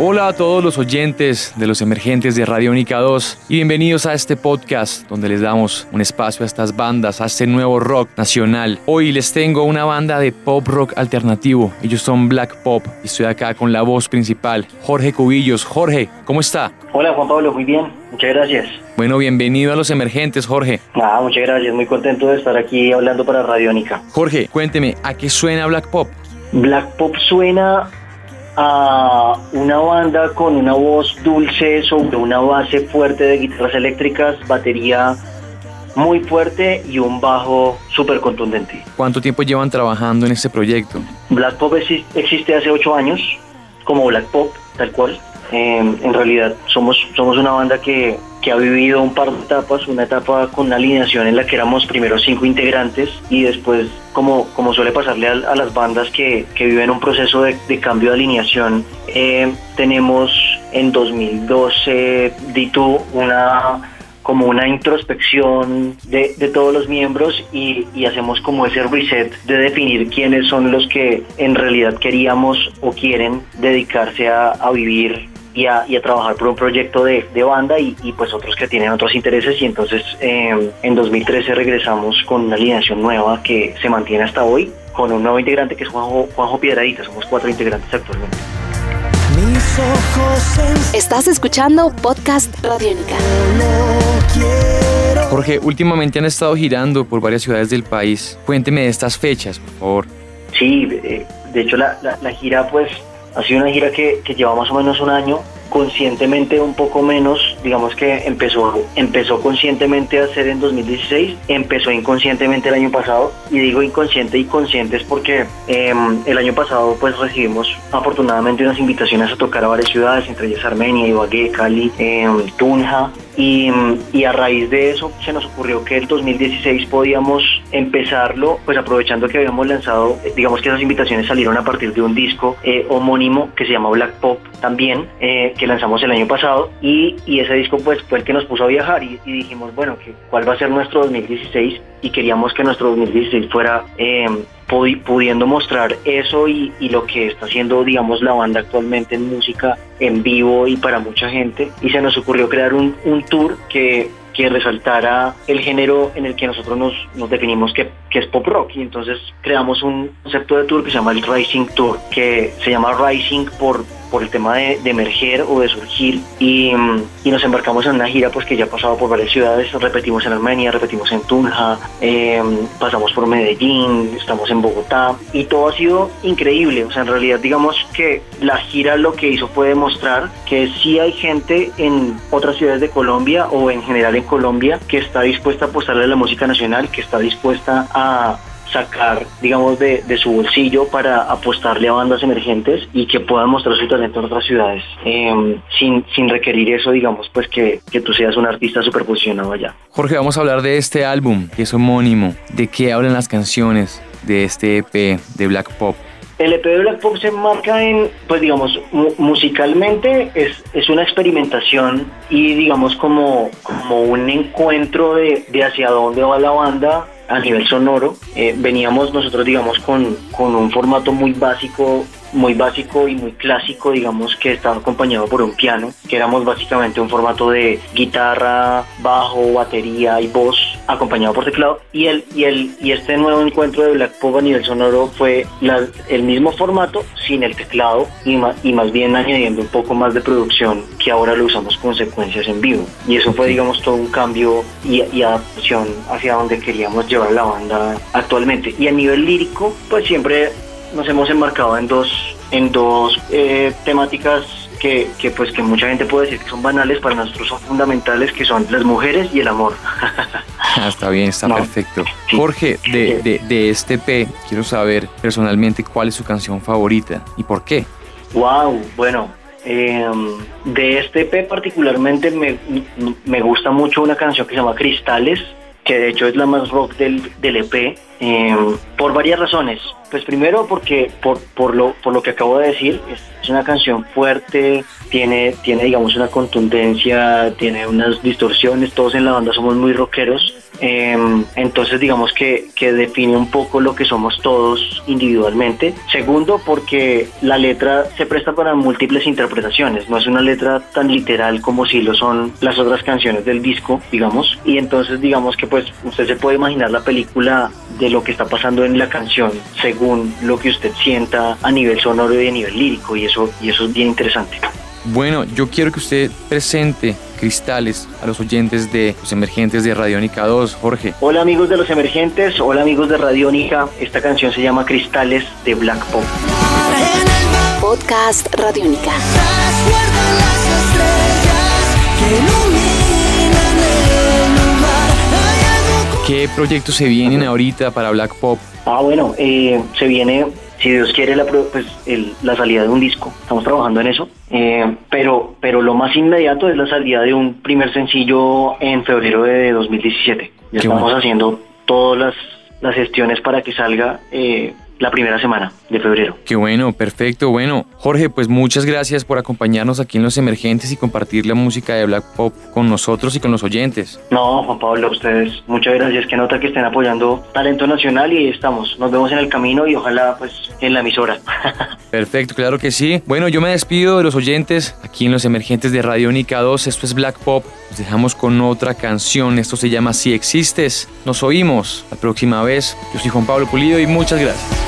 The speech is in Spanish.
Hola a todos los oyentes de los emergentes de Radiónica 2 y bienvenidos a este podcast donde les damos un espacio a estas bandas, a este nuevo rock nacional. Hoy les tengo una banda de pop rock alternativo. Ellos son Black Pop y estoy acá con la voz principal, Jorge Cubillos. Jorge, ¿cómo está? Hola Juan Pablo, muy bien, muchas gracias. Bueno, bienvenido a los emergentes, Jorge. Ah, muchas gracias, muy contento de estar aquí hablando para Radiónica. Jorge, cuénteme, ¿a qué suena Black Pop? Black Pop suena a una banda con una voz dulce sobre una base fuerte de guitarras eléctricas, batería muy fuerte y un bajo súper contundente. ¿Cuánto tiempo llevan trabajando en este proyecto? Black Pop exi- existe hace ocho años, como Black Pop, tal cual. Eh, en realidad somos, somos una banda que, que ha vivido un par de etapas, una etapa con una alineación en la que éramos primero cinco integrantes y después, como, como suele pasarle a, a las bandas que, que viven un proceso de, cambio de alineación, eh, tenemos en 2012, Ditu, una como una introspección de, de todos los miembros y, y hacemos como ese reset de definir quiénes son los que en realidad queríamos o quieren dedicarse a, a vivir y a, y a trabajar por un proyecto de, de banda y, y, pues otros que tienen otros intereses y entonces eh, en 2013 regresamos con una alineación nueva que se mantiene hasta hoy con un nuevo integrante que es Juanjo, Juanjo Piedradita, somos cuatro integrantes actualmente. Mis ojos en Estás escuchando Podcast Radiónica. quiero. Jorge, últimamente han estado girando por varias ciudades del país. Cuénteme de estas fechas, por favor. Sí, eh, de hecho la, la, la gira pues ha sido una gira que, que lleva más o menos un año, conscientemente un poco menos, digamos que empezó, empezó conscientemente a hacer en 2016, empezó inconscientemente el año pasado, y digo inconsciente y conscientes porque eh, el año pasado pues recibimos afortunadamente unas invitaciones a tocar a varias ciudades, entre ellas Armenia, Ibagué, Cali, eh, Tunja, y, y, a raíz de eso se nos ocurrió que el 2016 podíamos empezarlo, pues aprovechando que habíamos lanzado, digamos que esas invitaciones salieron a partir de un disco eh, homónimo que se llama Black Pop también, eh, que lanzamos el año pasado, y, ese disco pues fue el que nos puso a viajar y, dijimos, bueno, que, ¿cuál va a ser nuestro 2016? Y queríamos que nuestro 2016 fuera eh, pudiendo mostrar eso y, lo que está haciendo, digamos, la banda actualmente en música en vivo y para mucha gente. Y se nos ocurrió crear un, tour que, que resaltara el género en el que nosotros nos, nos definimos que, que, es pop rock. Y entonces creamos un concepto de tour que se llama el Rising Tour, que se llama Rising por por el tema de, de, emerger o de surgir y, y, nos embarcamos en una gira pues que ya ha pasado por varias ciudades, repetimos en Armenia, repetimos en Tunja, eh, pasamos por Medellín, estamos en Bogotá y todo ha sido increíble, o sea en realidad digamos que la gira lo que hizo fue demostrar que sí hay gente en otras ciudades de Colombia o en general en Colombia que está dispuesta a apostarle a la música nacional, que está dispuesta a sacar, digamos, de, de, su bolsillo para apostarle a bandas emergentes y que puedan mostrar su talento en otras ciudades, eh, sin, sin requerir eso, digamos, pues que, que tú seas un artista súper posicionado allá. Jorge, vamos a hablar de este álbum, que es homónimo, de qué hablan las canciones de este EP de Black Pop. El EP de Black Pop se enmarca en, pues digamos, musicalmente es, es una experimentación y digamos como, como un encuentro de, de hacia dónde va la banda a nivel sonoro. Eh, veníamos nosotros, digamos, con, con un formato muy básico muy básico y muy clásico, digamos, que estaba acompañado por un piano, que éramos básicamente un formato de guitarra, bajo, batería y voz, acompañado por teclado. Y el, y el, y este nuevo encuentro de Black Pop a nivel sonoro fue la, el mismo formato, sin el teclado, y más, y más bien añadiendo un poco más de producción, que ahora lo usamos con secuencias en vivo. Y eso fue, digamos, todo un cambio y, y adaptación hacia donde queríamos llevar la banda actualmente. Y a nivel lírico, pues siempre nos hemos enmarcado en dos, en dos eh, temáticas que, que, pues que mucha gente puede decir que son banales, para nosotros son fundamentales, que son las mujeres y el amor. está bien, está no. perfecto. Jorge, de, de, de, este P, quiero saber personalmente cuál es su canción favorita y por qué. Wow, bueno, eh, de este P particularmente me, me gusta mucho una canción que se llama Cristales, que de hecho es la más rock del, del EP, eh, por varias razones. Pues primero porque por, por, lo, por lo que acabo de decir, es, una canción fuerte, tiene, tiene digamos una contundencia, tiene unas distorsiones, todos en la banda somos muy rockeros, em, entonces digamos que, que define un poco lo que somos todos individualmente. Segundo porque la letra se presta para múltiples interpretaciones, no es una letra tan literal como si lo son las otras canciones del disco, digamos, y entonces digamos que pues usted se puede imaginar la película de lo que está pasando en la canción según lo que usted sienta a nivel sonoro y a nivel lírico y eso, y eso es bien interesante. Bueno, yo quiero que usted presente Cristales a los oyentes de los emergentes de Radiónica 2, Jorge. Hola amigos de los emergentes, hola amigos de Radiónica, esta canción se llama Cristales de Black Pop. Podcast Radiónica. ¿Qué proyectos se vienen ahorita para Black Pop? Ah, bueno, eh, se viene, si Dios quiere, la, pues, la salida de un disco. Estamos trabajando en eso. Eh, pero, pero lo más inmediato es la salida de un primer sencillo en febrero de 2017. Ya estamos haciendo todas las, las, gestiones para que salga eh, la primera semana de febrero. Qué bueno, perfecto. Bueno, Jorge, pues muchas gracias por acompañarnos aquí en Los Emergentes y compartir la música de Black Pop con nosotros y con los oyentes. No, Juan Pablo, a ustedes, muchas gracias. Que nota que estén apoyando talento nacional y estamos. Nos vemos en el camino y ojalá pues en la emisora. Perfecto, claro que sí. Bueno, yo me despido de los oyentes aquí en Los Emergentes de Radio Única 2. Esto es Black Pop. Nos dejamos con otra canción. Esto se llama Si Existes. Nos oímos la próxima vez. Yo soy Juan Pablo Pulido y muchas gracias.